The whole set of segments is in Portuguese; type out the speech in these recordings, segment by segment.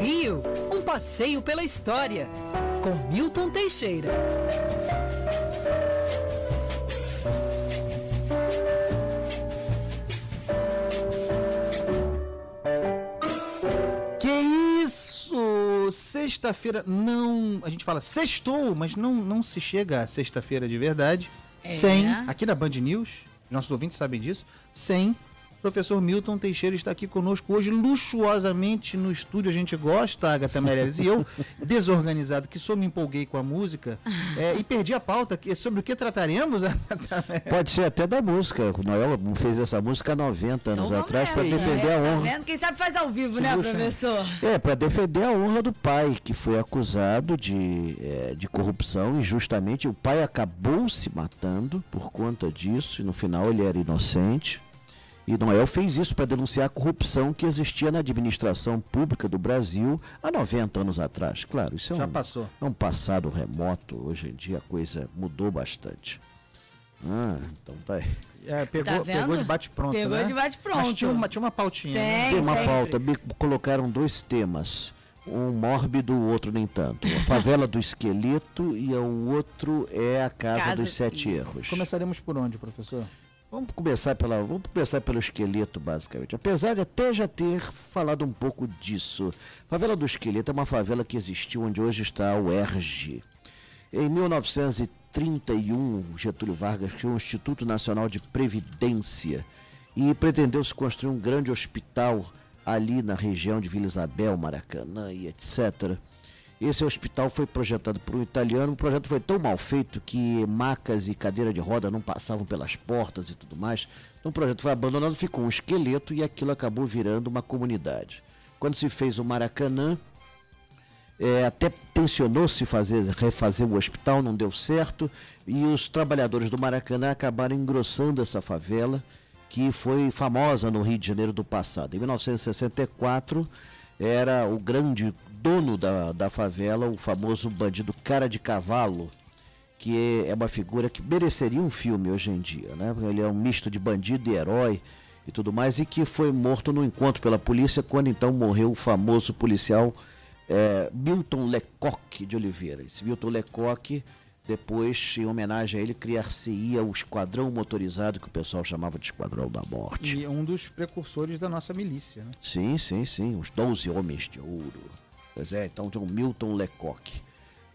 Rio, um passeio pela história, com Milton Teixeira. Que isso! Sexta-feira não. A gente fala sextou, mas não, não se chega a sexta-feira de verdade É. sem. Aqui na Band News, nossos ouvintes sabem disso, sem. Professor Milton Teixeira está aqui conosco hoje, luxuosamente no estúdio. A gente gosta, Agatha Meirelles. E eu, desorganizado que sou, me empolguei com a música é, e perdi a pauta. que- Sobre o que trataremos, Agatha Meirelles? Pode ser até da música. O Noel fez essa música há 90 anos Então atrás para defender a né? Tá honra. vendo? Quem sabe faz ao vivo, né, professor? É, para defender a honra do pai, que foi acusado de, eh, de corrupção e justamente o pai acabou se matando por conta disso, e no final ele era inocente. E Noel fez isso para denunciar a corrupção que existia na administração pública do Brasil há 90 anos atrás. Claro, isso é Já um, passou. é um passado remoto, hoje em dia a coisa mudou bastante. Ah, então tá aí. É, pegou, Tá pegou de bate-pronto. Pegou né? de bate-pronto. Mas tinha uma, tinha uma pautinha. Tem. né? Tem uma sempre. pauta, me colocaram dois temas. Um mórbido, o outro nem tanto. A favela do esqueleto e o outro é a Casa, Casa- dos Sete isso. Erros. Começaremos por onde, professor? Vamos começar, pela, vamos começar pelo esqueleto, basicamente. Apesar de até já ter falado um pouco disso. Favela do Esqueleto é uma favela que existiu onde hoje está o ERG. Em 1931, Getúlio Vargas criou o Instituto Nacional de Previdência e pretendeu-se construir um grande hospital ali na região de Vila Isabel, Maracanã e etc. Esse hospital foi projetado por um italiano. O projeto foi tão mal feito que macas e cadeira de roda não passavam pelas portas e tudo mais. Então o projeto foi abandonado, ficou um esqueleto e aquilo acabou virando uma comunidade. Quando se fez o Maracanã, é, até tensionou-se fazer, refazer o hospital, não deu certo, e os trabalhadores do Maracanã acabaram engrossando essa favela, que foi famosa no Rio de Janeiro do passado. Em 1964, era o grande dono da, da favela, o famoso bandido Cara de Cavalo, que é uma figura que mereceria um filme hoje em dia, né? Ele é um misto de bandido e herói e tudo mais, e que foi morto no encontro pela polícia quando então morreu o famoso policial é, Milton Lecoq de Oliveira. Esse Milton Lecoq, depois, em homenagem a ele, criar-se-ia o esquadrão motorizado que o pessoal chamava de Esquadrão da Morte. E um dos precursores da nossa milícia, né? Sim, sim, sim. Os 12 homens de ouro. Pois é, então tem o Milton Lecoq.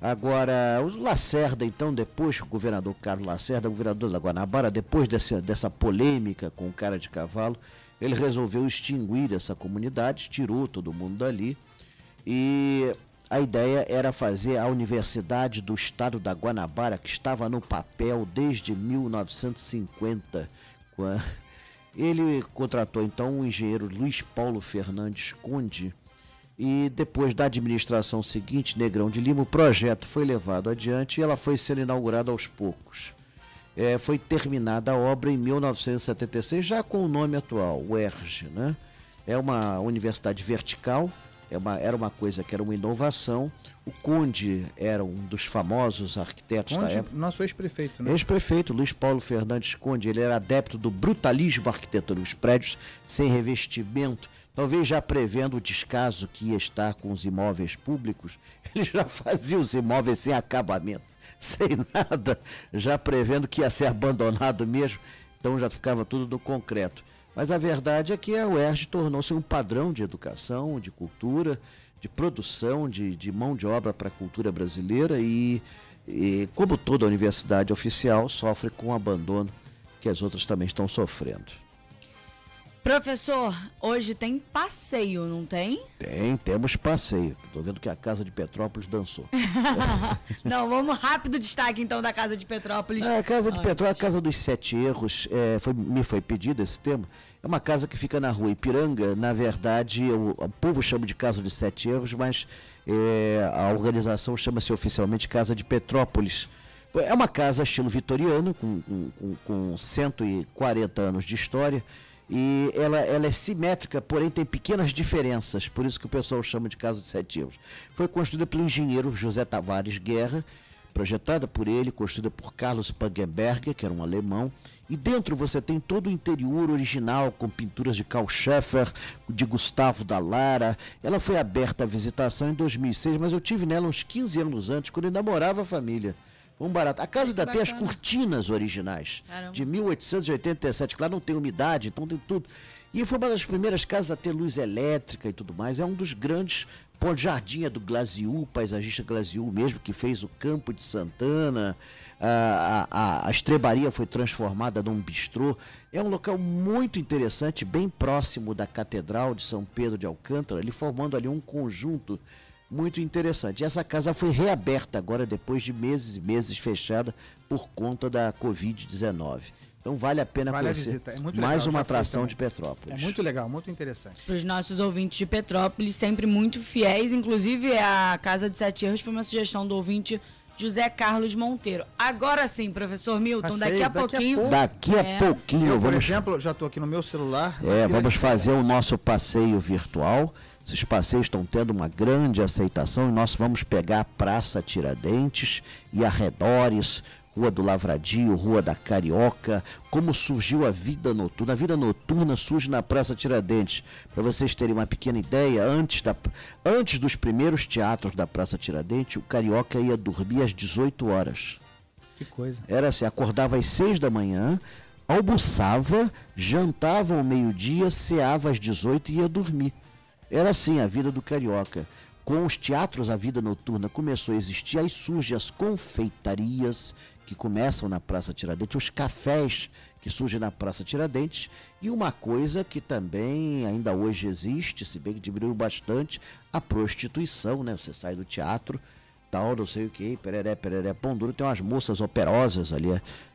Agora, o Lacerda, então, depois, o governador Carlos Lacerda, governador da Guanabara, depois dessa, dessa polêmica com o cara de cavalo, ele resolveu extinguir essa comunidade, tirou todo mundo dali. E a ideia era fazer a Universidade do Estado da Guanabara, que estava no papel desde 1950. quan- Ele contratou então o engenheiro Luiz Paulo Fernandes Conde. E depois da administração seguinte, Negrão de Lima, o projeto foi levado adiante e ela foi sendo inaugurada aos poucos. É, foi terminada a obra em 1976, já com o nome atual, o ERJ. Né? É uma universidade vertical, uma, era uma coisa que era uma inovação. O Conde era um dos famosos arquitetos da Onde época. nosso ex-prefeito, né? Ex-prefeito Luiz Paulo Fernandes Conde, ele era adepto do brutalismo arquitetônico, os prédios sem revestimento, talvez já prevendo o descaso que ia estar com os imóveis públicos, ele já fazia os imóveis sem acabamento, sem nada, já prevendo que ia ser abandonado mesmo, então já ficava tudo no concreto. Mas a verdade é que a UERJ tornou-se um padrão de educação, de cultura, de produção, de, de mão de obra para a cultura brasileira e, e, como toda universidade oficial, sofre com o abandono que as outras também estão sofrendo. Professor, hoje tem passeio, não tem? Tem, temos passeio. Estou vendo que a Casa de Petrópolis dançou. não, vamos rápido destaque então da Casa de Petrópolis. É, a Casa de Antes. Petrópolis, a Casa dos Sete Erros, é, foi- me foi pedido esse termo. É uma casa que fica na rua Ipiranga. Na verdade, o, o povo chama de Casa dos Sete Erros, mas é, a organização chama-se oficialmente Casa de Petrópolis. É uma casa estilo vitoriano, com, com, com, com 140 anos de história. E ela, ela é simétrica, porém tem pequenas diferenças, por isso que o pessoal chama de Casa de Sete Erros. Foi construída pelo engenheiro José Tavares Guerra, projetada por ele, construída por Carlos Pagenberger, que era um alemão. E dentro você tem todo o interior original, com pinturas de Karl Scheffer, de Gustavo Dallara. Ela foi aberta à visitação em 2006, mas eu tive nela uns 15 anos antes, quando ainda morava a família. Foi um barato. A casa ainda tem as cortinas originais, Caramba. de 1887. Claro, não tem umidade, então tem tudo. E foi uma das primeiras casas a ter luz elétrica e tudo mais. É um dos grandes Jardim é do Glaziu, paisagista Glaziu mesmo, que fez o Campo de Santana. A, a, a estrebaria foi transformada num bistrô. É um local muito interessante, bem próximo da Catedral de São Pedro de Alcântara, ali formando ali um conjunto muito interessante. E essa casa foi reaberta agora, depois de meses e meses fechada por conta da Covid-19. Então vale a pena Vale a conhecer visita, é muito mais legal, uma atração de Petrópolis. É muito legal, muito interessante. Para os nossos ouvintes de Petrópolis, sempre muito fiéis. Inclusive, a Casa de Sete Erros foi uma sugestão do ouvinte José Carlos Monteiro. Agora sim, professor Milton, daqui a daqui a pouquinho. pouco. Daqui a É. pouquinho Eu, por vamos exemplo, já estou aqui no meu celular. É, vamos de fazer o nosso passeio virtual. Esses passeios estão tendo uma grande aceitação e nós vamos pegar a Praça Tiradentes e arredores, Rua do Lavradio, Rua da Carioca, como surgiu a vida noturna. A vida noturna surge na Praça Tiradentes. Para vocês terem uma pequena ideia, antes, da, antes dos primeiros teatros da Praça Tiradentes, o Carioca ia dormir às 18 horas. Que coisa. Era assim, acordava às seis da manhã, almoçava, jantava ao meio-dia, ceava às 18 e ia dormir. Era assim a vida do carioca. Com os teatros, a vida noturna começou a existir, aí surgem as confeitarias que começam na Praça Tiradentes, os cafés que surgem na Praça Tiradentes, e uma coisa que também ainda hoje existe, se bem que diminuiu bastante, a prostituição, né? Você sai do teatro, tal, não sei o que, pereré, pereré, pão duro, tem umas moças operosas ali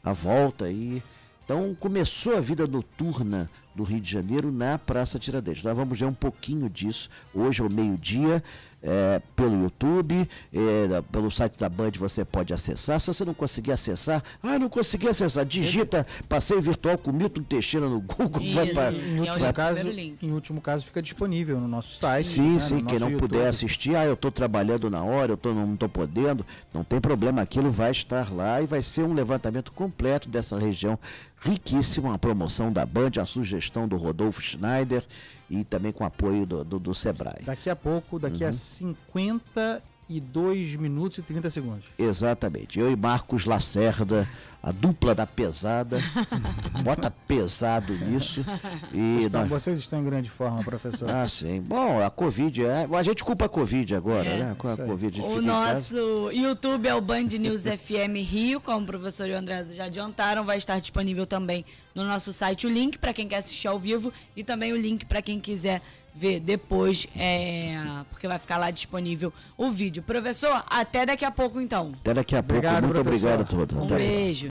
à- volta e então começou a vida noturna do Rio de Janeiro na Praça Tiradentes. Nós vamos ver um pouquinho disso hoje ao meio-dia, é, pelo YouTube, é, pelo site da Band você pode acessar. Se você não conseguir acessar, ah, não consegui acessar, digita passeio virtual com Milton Teixeira no Google. vai Isso. pra- Em é último, caso, em último caso, fica disponível no nosso site. Sim, né, sim, no quem não YouTube. puder assistir, ah, eu estou trabalhando na hora, eu tô, não estou podendo, não tem problema, aquilo vai estar lá e vai ser um levantamento completo dessa região riquíssima, uma promoção da Band, a sugestão do Rodolfo Schneider e também com apoio do, do, do Sebrae. Daqui a pouco, daqui Uhum. a 52 minutos e 30 segundos. Exatamente, eu e Marcos Lacerda, a dupla da pesada, bota pesado nisso Vocês e estão, nós... vocês estão em grande forma, professor. Ah, sim. Bom, a Covid, é... a gente culpa a Covid agora, É, né? Com a. Covid, O nosso YouTube é o Band News FM Rio, como o professor e o André já adiantaram, vai estar disponível também no nosso site o link para quem quer assistir ao vivo e também o link para quem quiser ver depois, é, porque vai ficar lá disponível o vídeo. Professor, até daqui a pouco então. Até daqui a pouco. Obrigado, Muito professor. obrigado a todos. Um Até. beijo.